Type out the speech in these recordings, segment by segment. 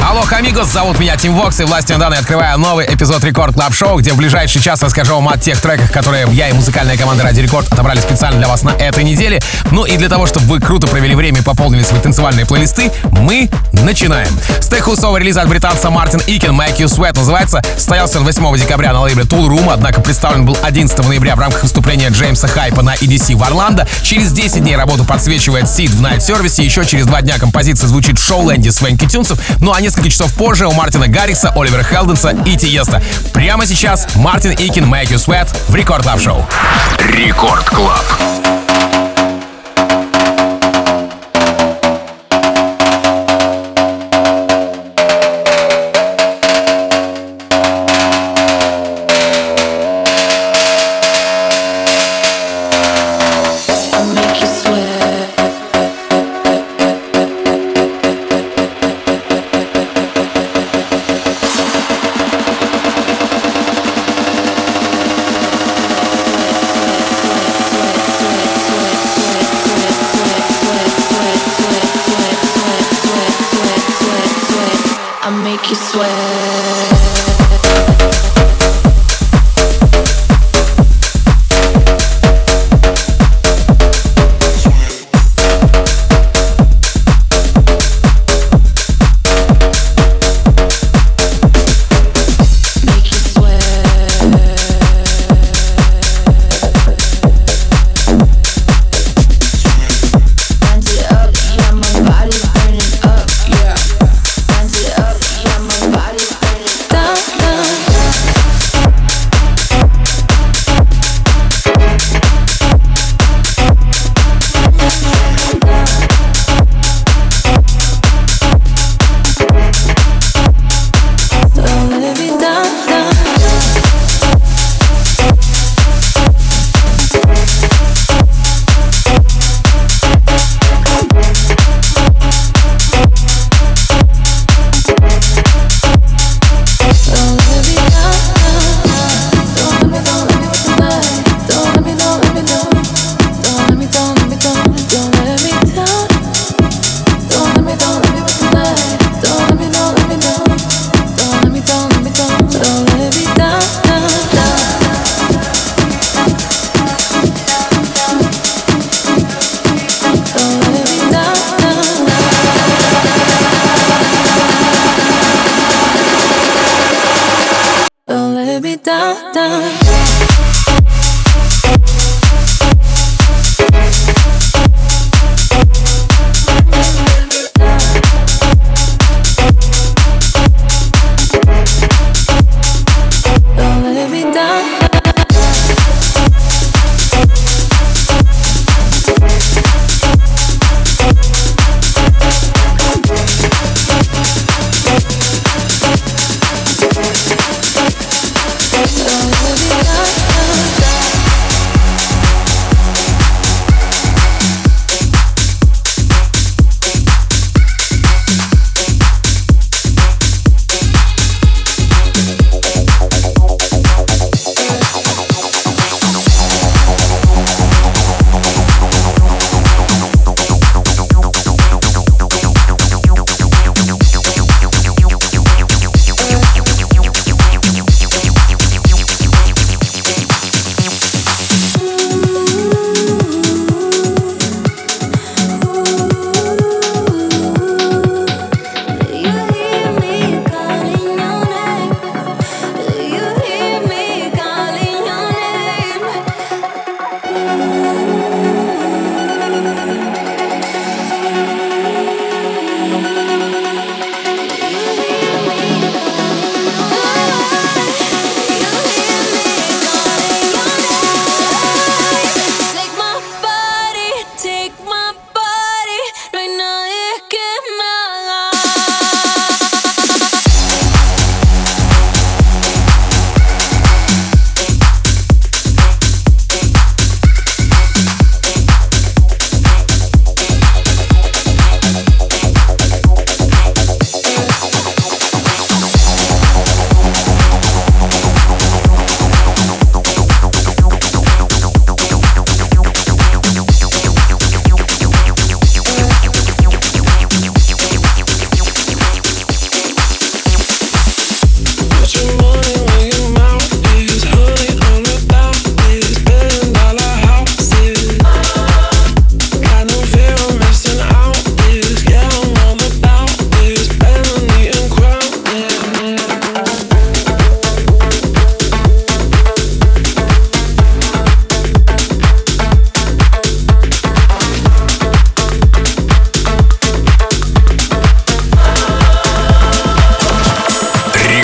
Алло, амигос, зовут меня Тим Вокс, и властью данной открываю новый эпизод Record Club Show, где в ближайший час расскажу вам о тех треках, которые я и музыкальная команда Radio Record отобрали специально для вас на этой неделе. Ну и для того, чтобы вы круто провели время и пополнили свои танцевальные плейлисты, мы начинаем. Тек-хаусовый релиз от британца Мартин Икин «Make You Sweat» называется, состоялся 8 декабря на лейбле Toolroom, однако представлен был 11 ноября в рамках выступления Джеймса Хайпа на EDC в Орландо. Через 10 дней работу подсвечивает Сид в Night Service, еще через два дня композиция звучит в шоу-ленде Swanky Tunes ов, ну а несколько часов позже у Мартина Гаррикса, Оливера Хелденса и Тиеста. Прямо сейчас Мартин Икин «Make You Sweat» в Record Club Show. Record Club.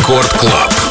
Рекорд Клаб.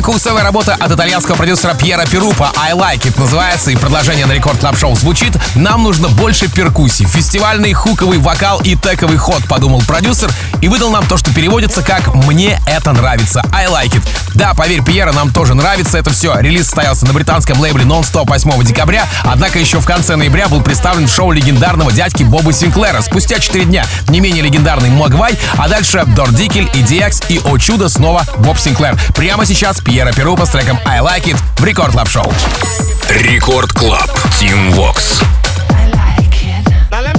Тек-хаусовая работа от итальянского продюсера Пьеро Пирупа «I Like It» называется, и продолжение на Record Club Show звучит «Нам нужно больше перкуссий, фестивальный хуковый вокал и тековый ход», подумал продюсер, и выдал нам то, что переводится как «Мне это нравится». «I Like It». Да, поверь, Пьеро, нам тоже нравится это все. Релиз состоялся на британском лейбле Non-Stop 8 декабря, однако еще в конце ноября был представлен шоу легендарного дядьки Боба Синклера. Спустя 4 дня не менее легендарный Могвай, а дальше Дор Декель, EDX и, о чудо, снова Боб Синклер. Прямо сейчас Пьеро Пирупа с треком I Like It в Record Club Show. Рекорд Клаб. Тим Вокс. Now let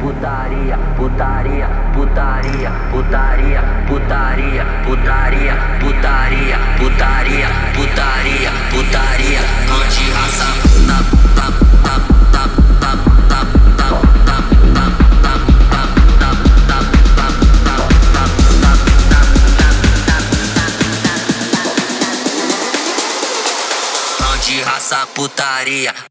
putaria, putaria, putaria, putaria, putaria, putaria, putaria, putaria, putaria, putaria, anti-raça, putaria, putaria, putaria,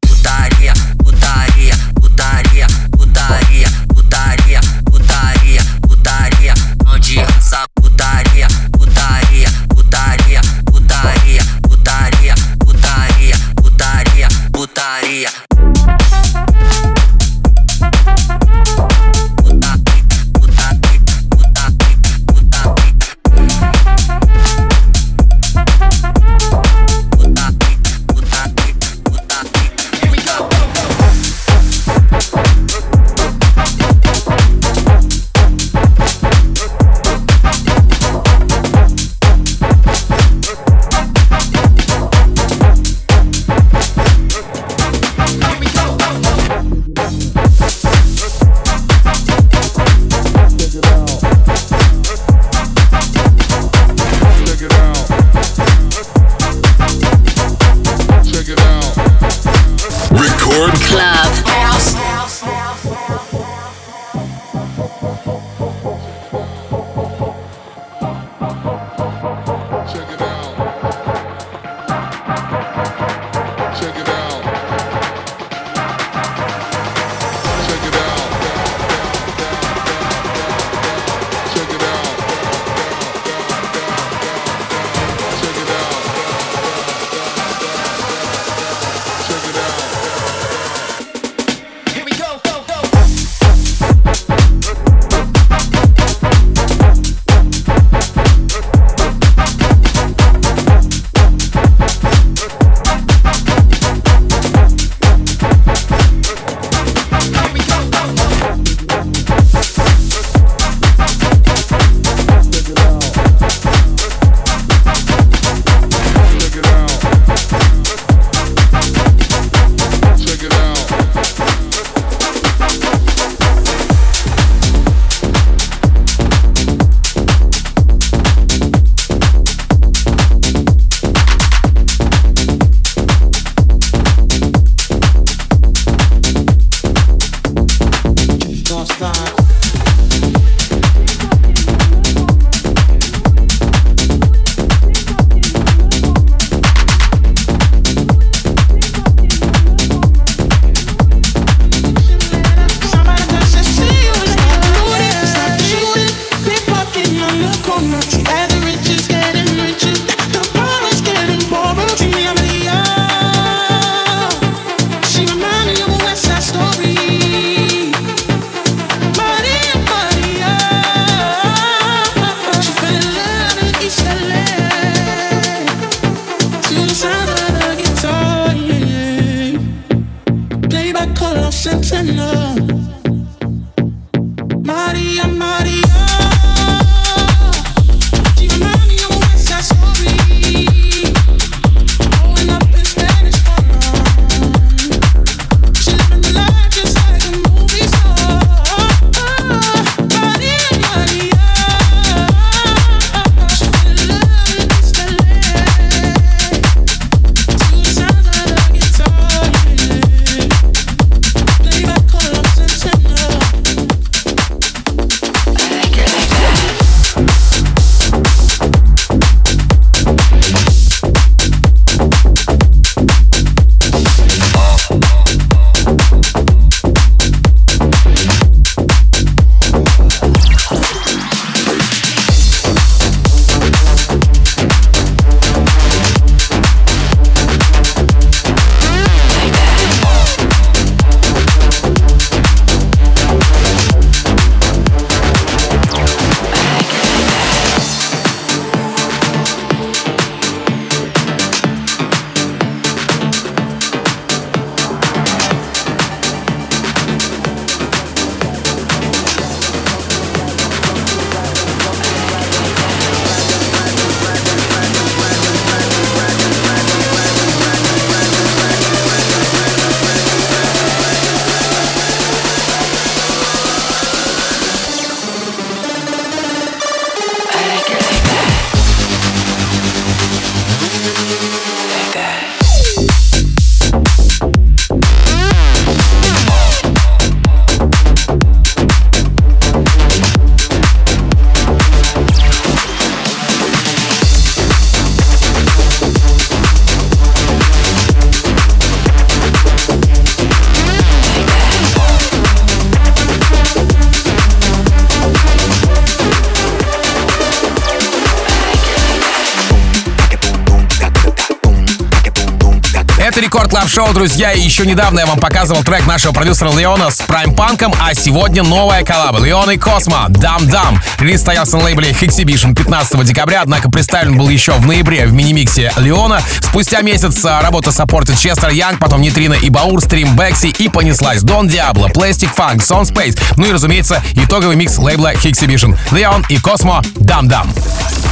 Это Record Club Show, друзья. И еще недавно я вам показывал трек нашего продюсера Леона с Prime Punk ом, а сегодня новая коллаба. Леон и Космо. Dum Dum. Релиз состоялся на лейбле Exhibition 15 декабря, однако представлен был еще в ноябре в мини-миксе Леона. Спустя месяц а, работа саппортит Честер Янг, потом Нитрина и Баур, Стрим Бекси и понеслась. Дон Диабло, Plastic Funk, Сон Space. Ну и, разумеется, итоговый микс лейбла Exhibition. Леон и Космо. Dum Dum.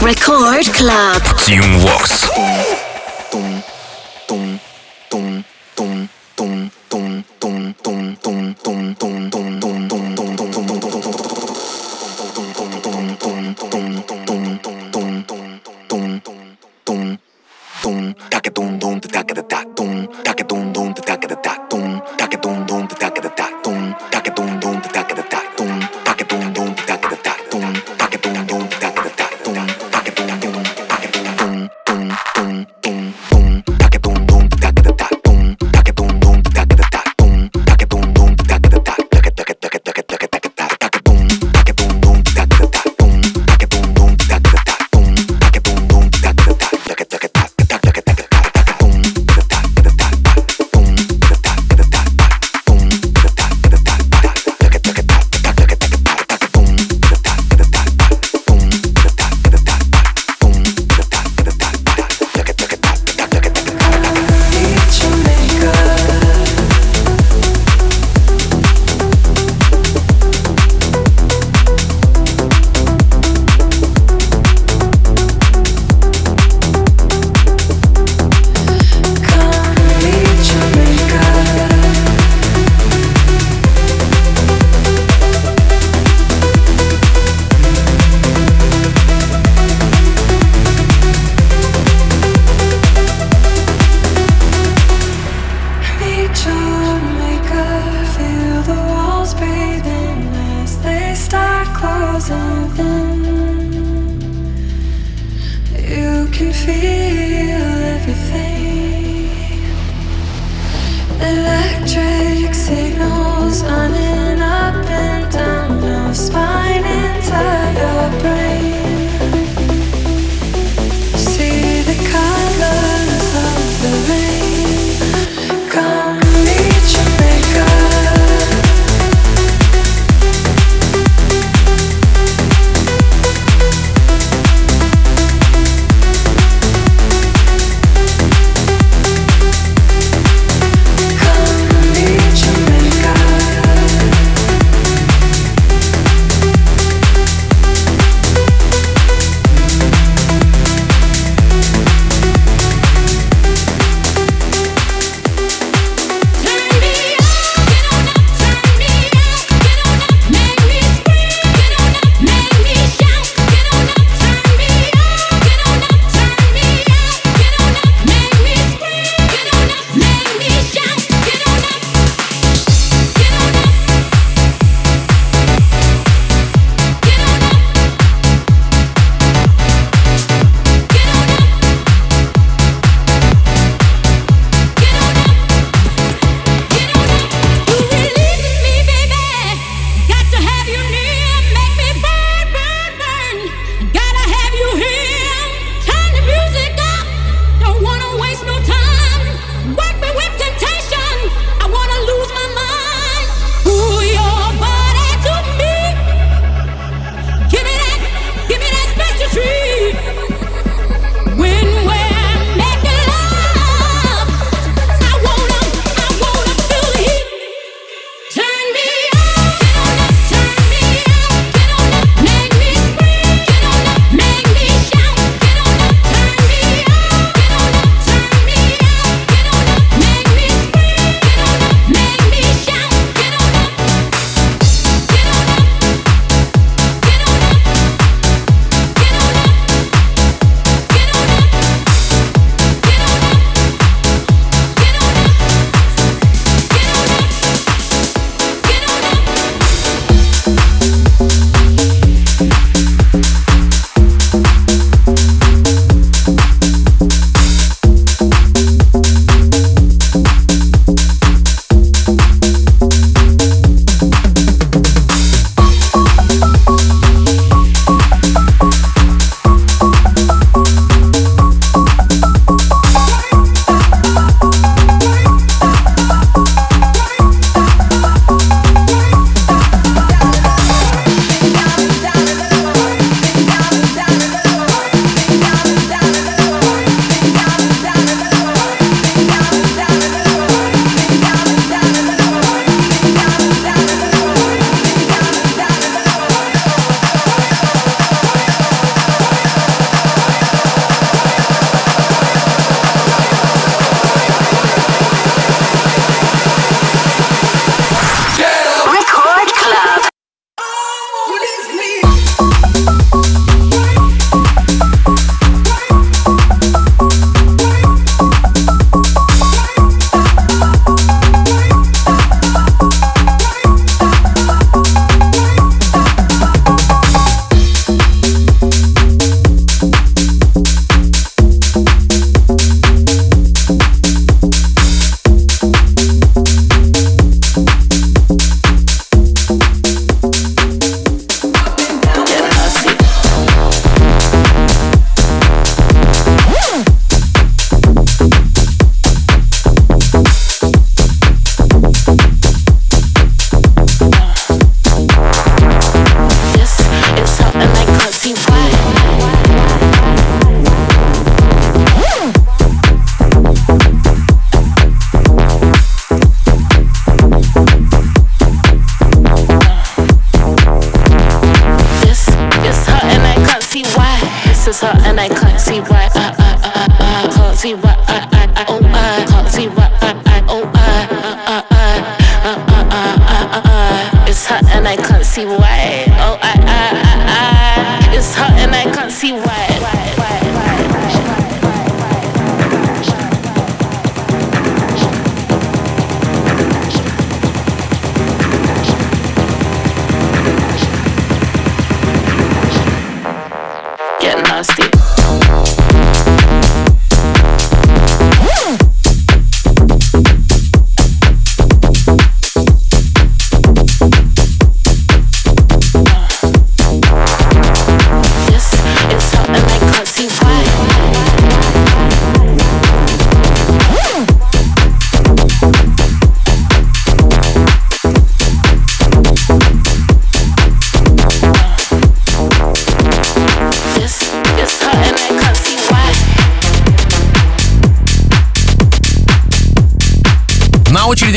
Record Club. Team Vox.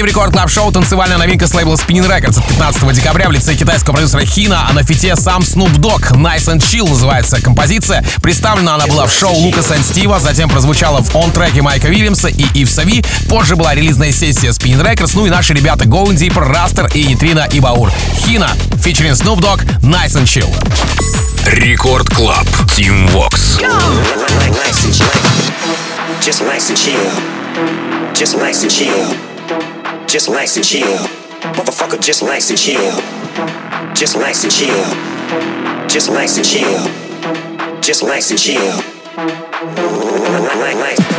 Очереди в Record Club Show танцевальная новинка с лейбла Spinnin' Records от 15 декабря в лице китайского продюсера Хина, а на фите сам Snoop Dogg. Nice and Chill называется композиция. Представлена она была в шоу Лукаса и Стива, затем прозвучала в он-треке Майка Уильямса и Ив Ви. Позже была релизная сессия Spinnin' Records, ну и наши ребята Going Deeper, Растер и Нитрина и Баур. Хина, featuring Snoop Dogg, Nice and Chill. Record Club. Just nice and chill. Just nice and chill. just likes to chill. Motherfucker just likes to chill. Just likes to chill. Just likes to chill. Just likes to chill.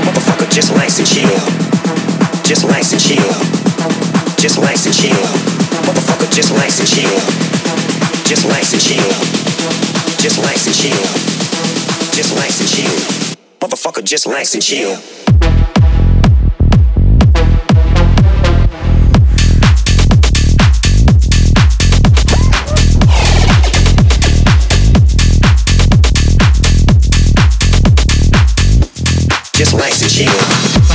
Motherfucker just likes to chill. Just likes to chill. Just likes to chill. Motherfucker just likes to chill. Just likes to chill. Just likes to chill. Just likes to chill. Motherfucker just likes to chill. to.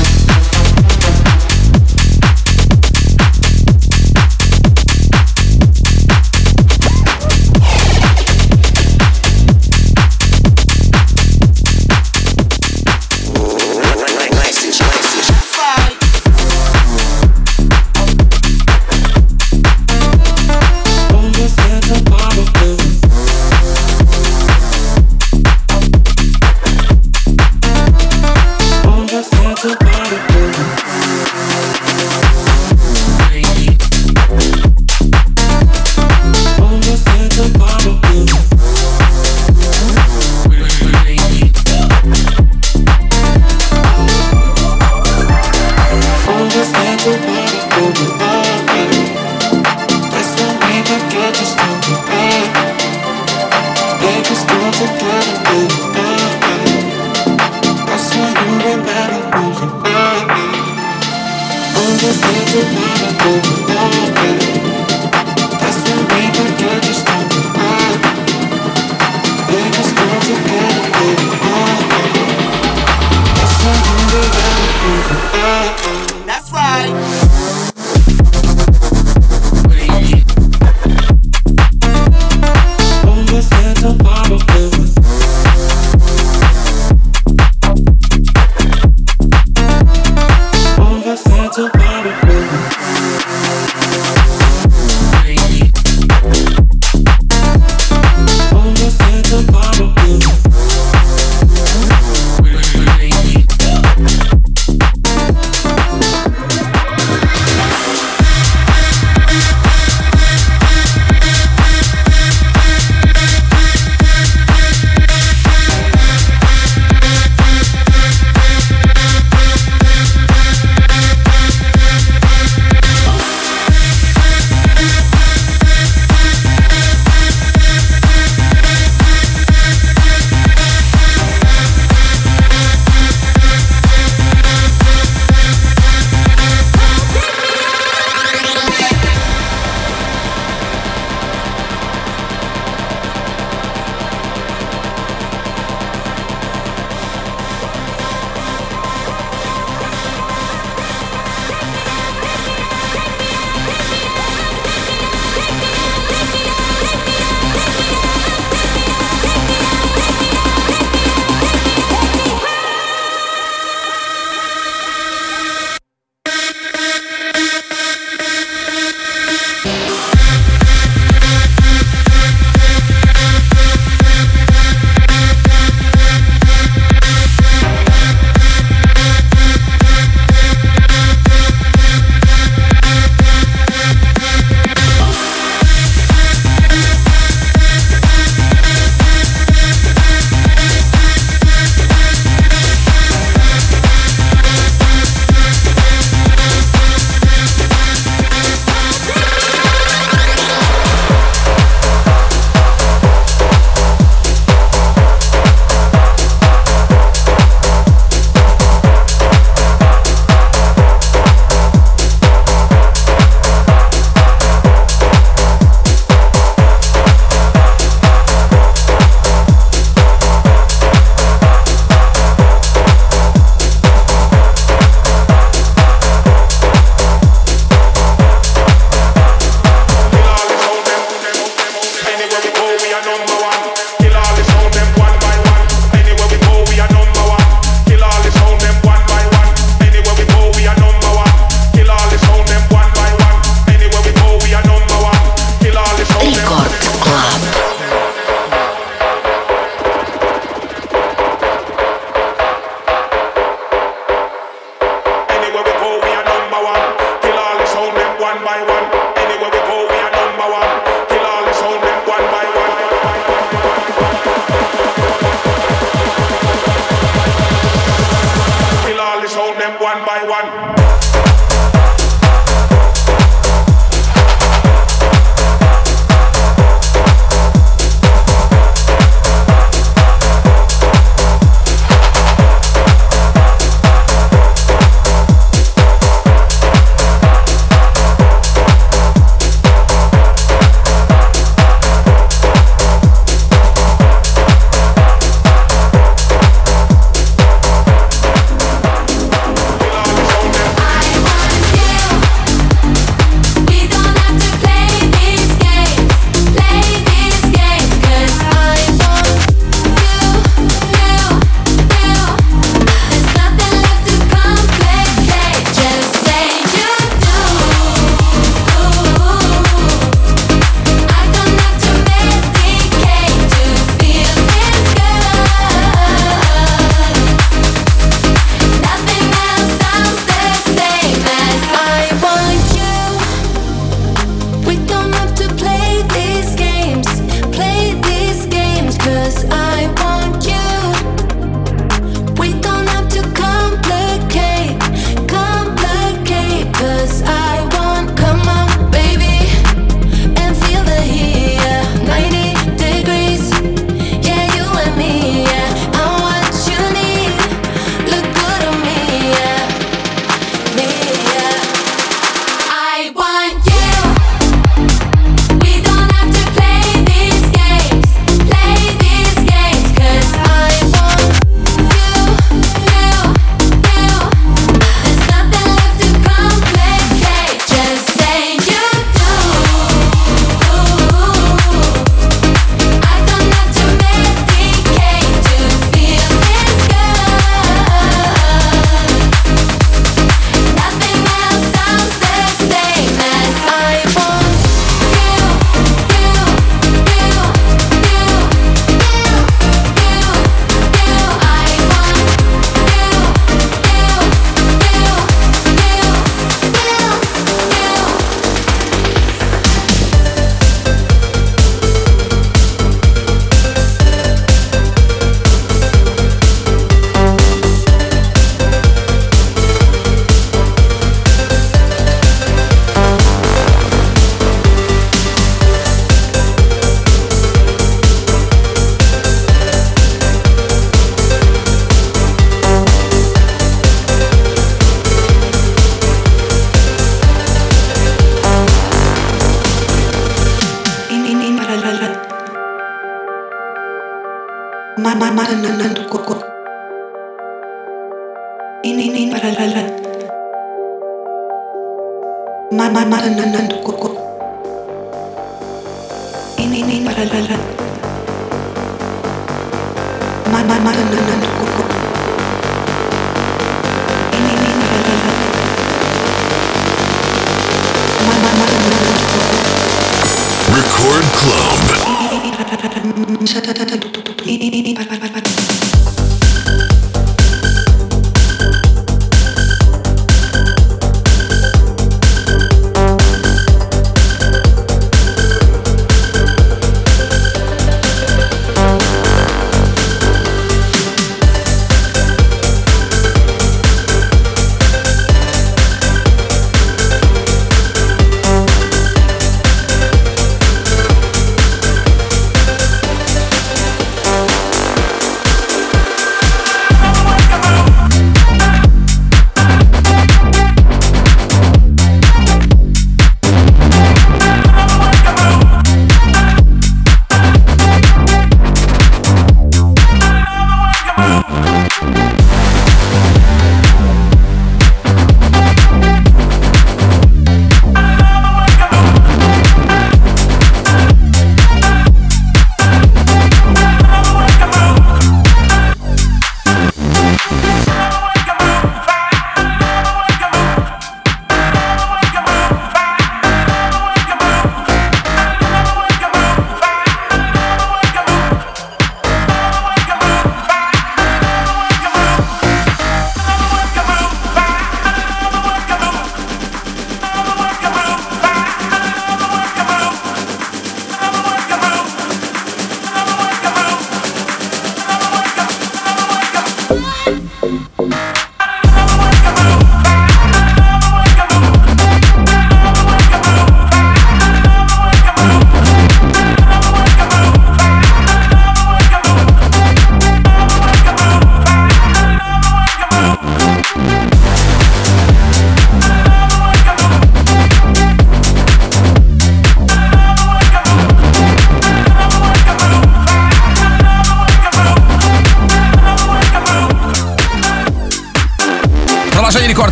Club.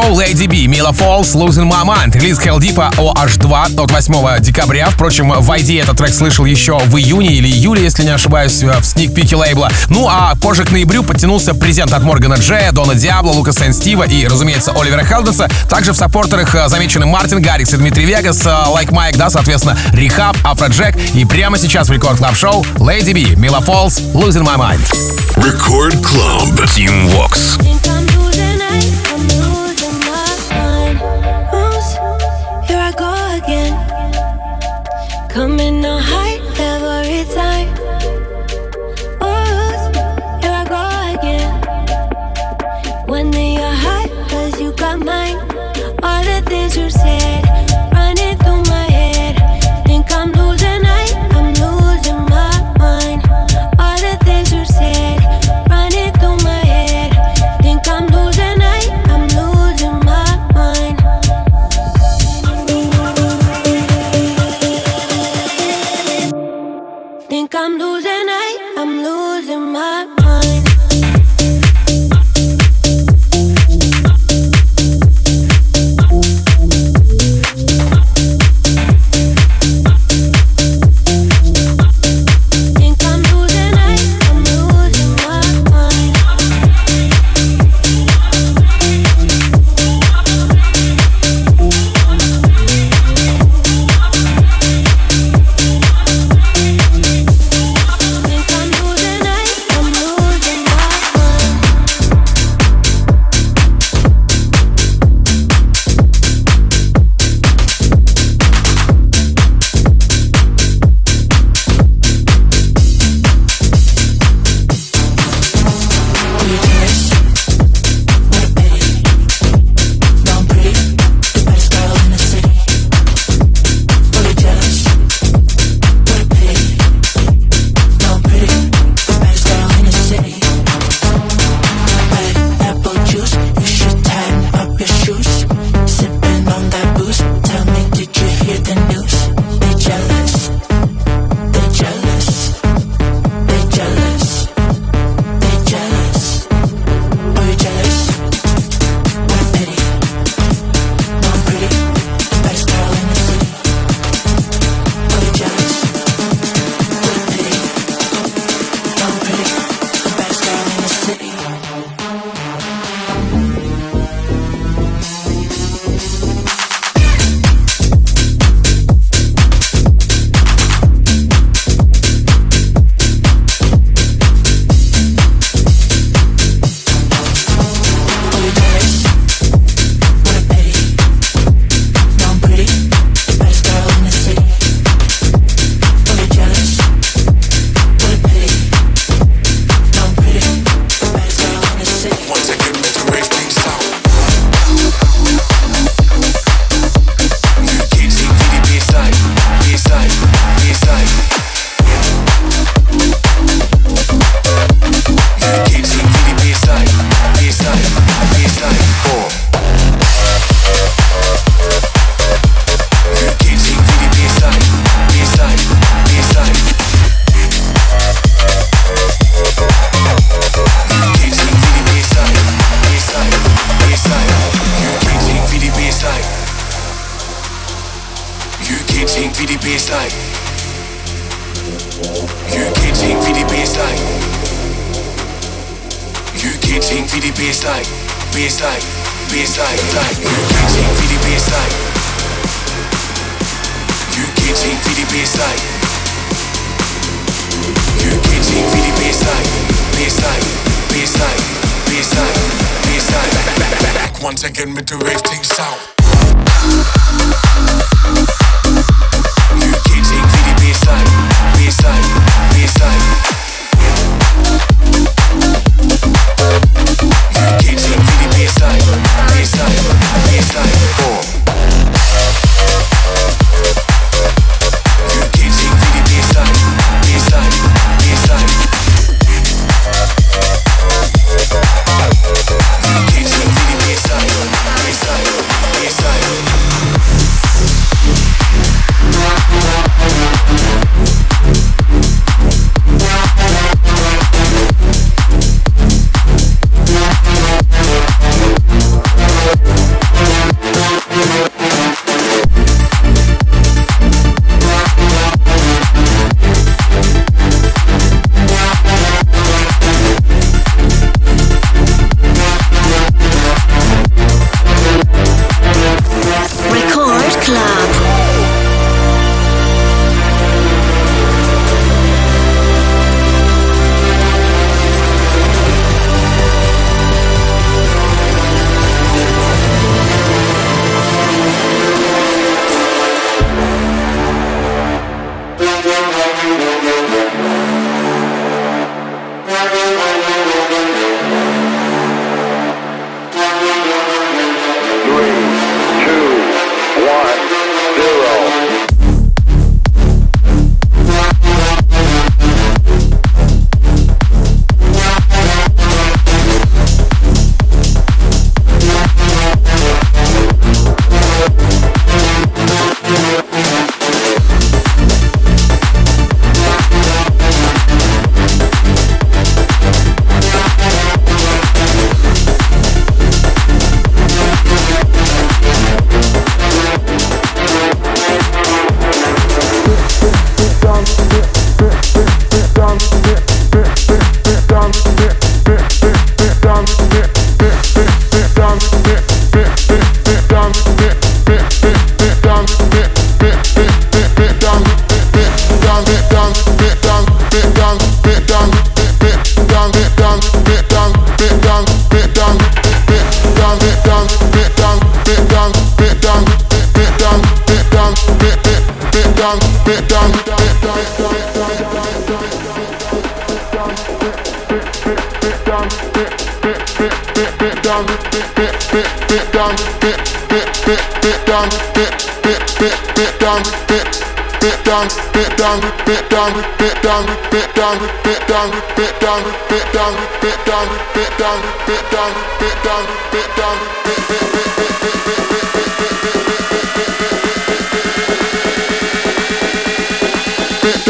Шоу Lady Bee, Mila Falls, Losing My Mind. Релиз Heldeep OH2 от 8 декабря. Впрочем, в ID этот трек слышал еще в июне или июле, если не ошибаюсь, в сникпике лейбла. Ну а позже к ноябрю подтянулся презент от Моргана Джея, Дона Диабло, Лукас энд Стива и, разумеется, Оливера Хелденса. Также в саппортерах э, замечены Мартин Гаррикс и Dimitri Vegas, Like Mike, да, соответственно, R3hab, Афроджек. И прямо сейчас в Record Club Show Lady Bee, Mila Falls, Losing My Mind. Record Club. Team Vox.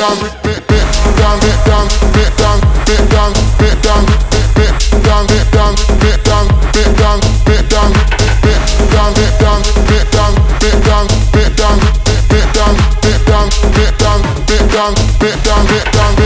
bit down, bit down, bit down, bit down, bit down, bit down, bit down.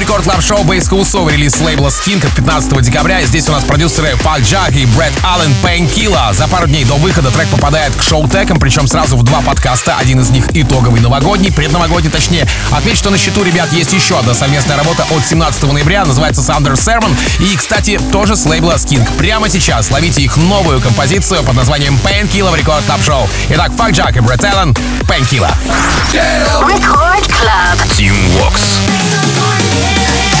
Record Club Show. Бейс-хаусовый релиз лейбла Skink от 15 декабря. И здесь у нас продюсеры Фак Джак и Брэд Аллен Painkiller. За пару дней до выхода трек попадает к Showtek ам, причем сразу в два подкаста. Один из них итоговый новогодний, предновогодний точнее. Отметь, что на счету, ребят, есть еще одна совместная работа от 17 ноября, называется Thunder Sermon. И, кстати, тоже с лейбла Skink. Прямо сейчас ловите их новую композицию под названием Painkiller в Record Club Show. Итак, Фак Джак и Брэд Аллен Painkiller. Record Club. Team Vox. Yeah.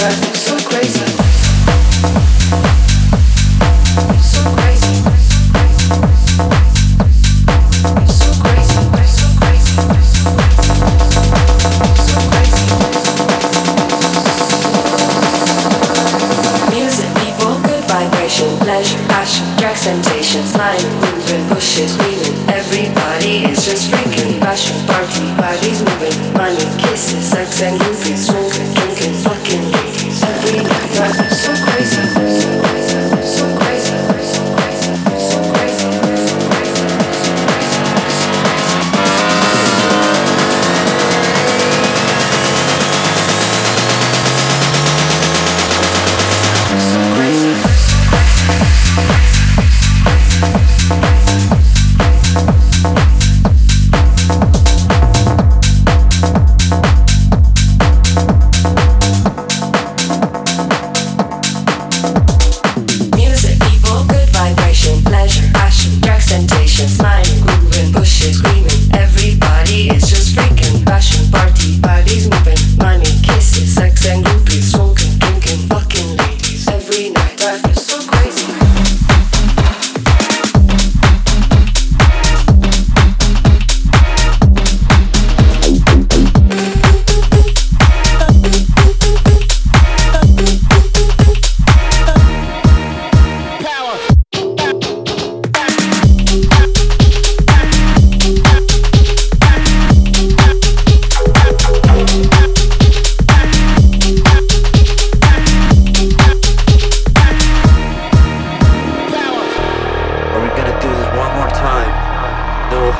drives me so crazy.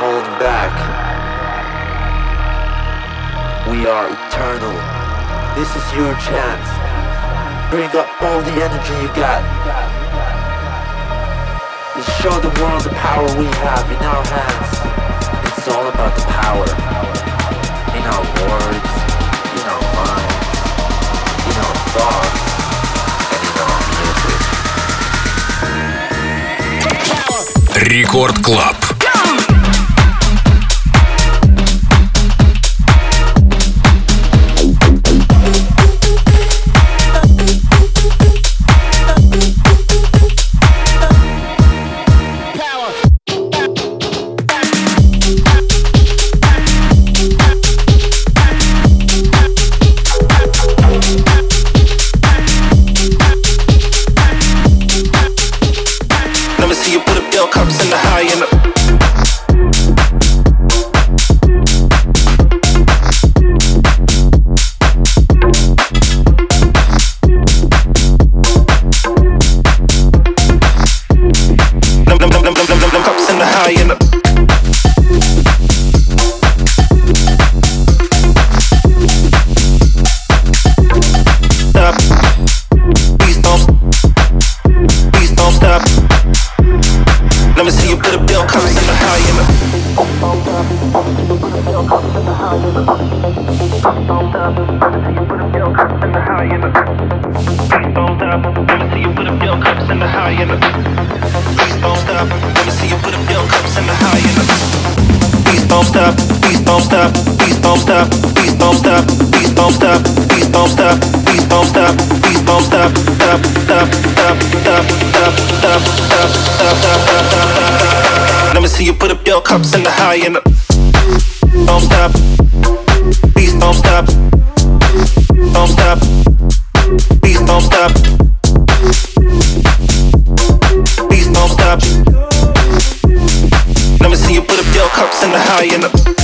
No holding back. We are eternal. This is your chance. Bring up all the energy you got. Let's show the world the power we have in our hands. It's all about the power. In our words, in our minds, in our thoughts, and in our music. Рекорд Клаб. Please don't stop. Stop. Stop. Stop. Stop. Stop. Stop. Stop. Stop. Stop. Stop. Let me see you put up your cups in the high and. Don't stop. Please don't stop. Don't stop. Please don't stop. Please don't stop. Let me see you put up your cups in the high and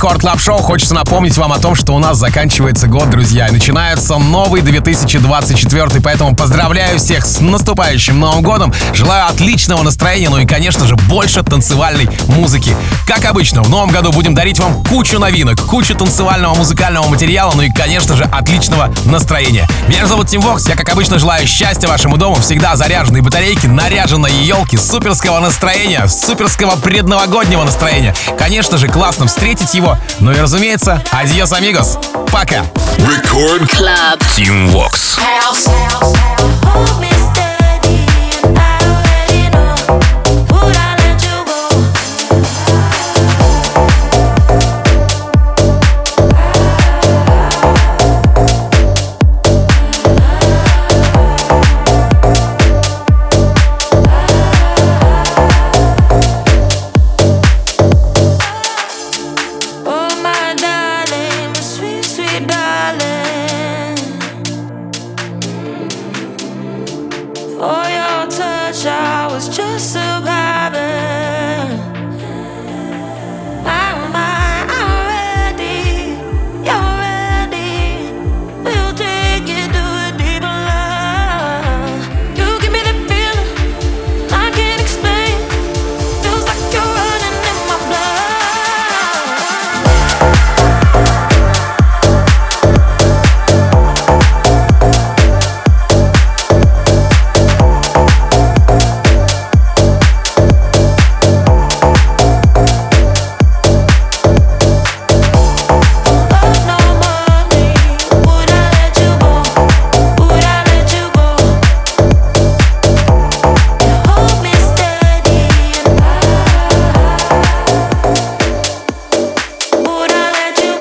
Record Club Show хочется напомнить вам о том, что у нас заканчивается год, друзья, и начинается новый 2024, поэтому поздравляю всех с наступающим Новым Годом, желаю отличного настроения, ну и, конечно же, больше танцевальной музыки. Как обычно, в Новом году будем дарить вам кучу новинок, кучу танцевального музыкального материала, ну и, конечно же, отличного настроения. Меня зовут Тим Вокс, я, как обычно, желаю счастья вашему дому, всегда заряженные батарейки, наряженные елки, суперского настроения, суперского предновогоднего настроения. Конечно же, классно встретить его. Ну и, разумеется, адьос, амигос. Пока. Record Club. Team Vox. Oh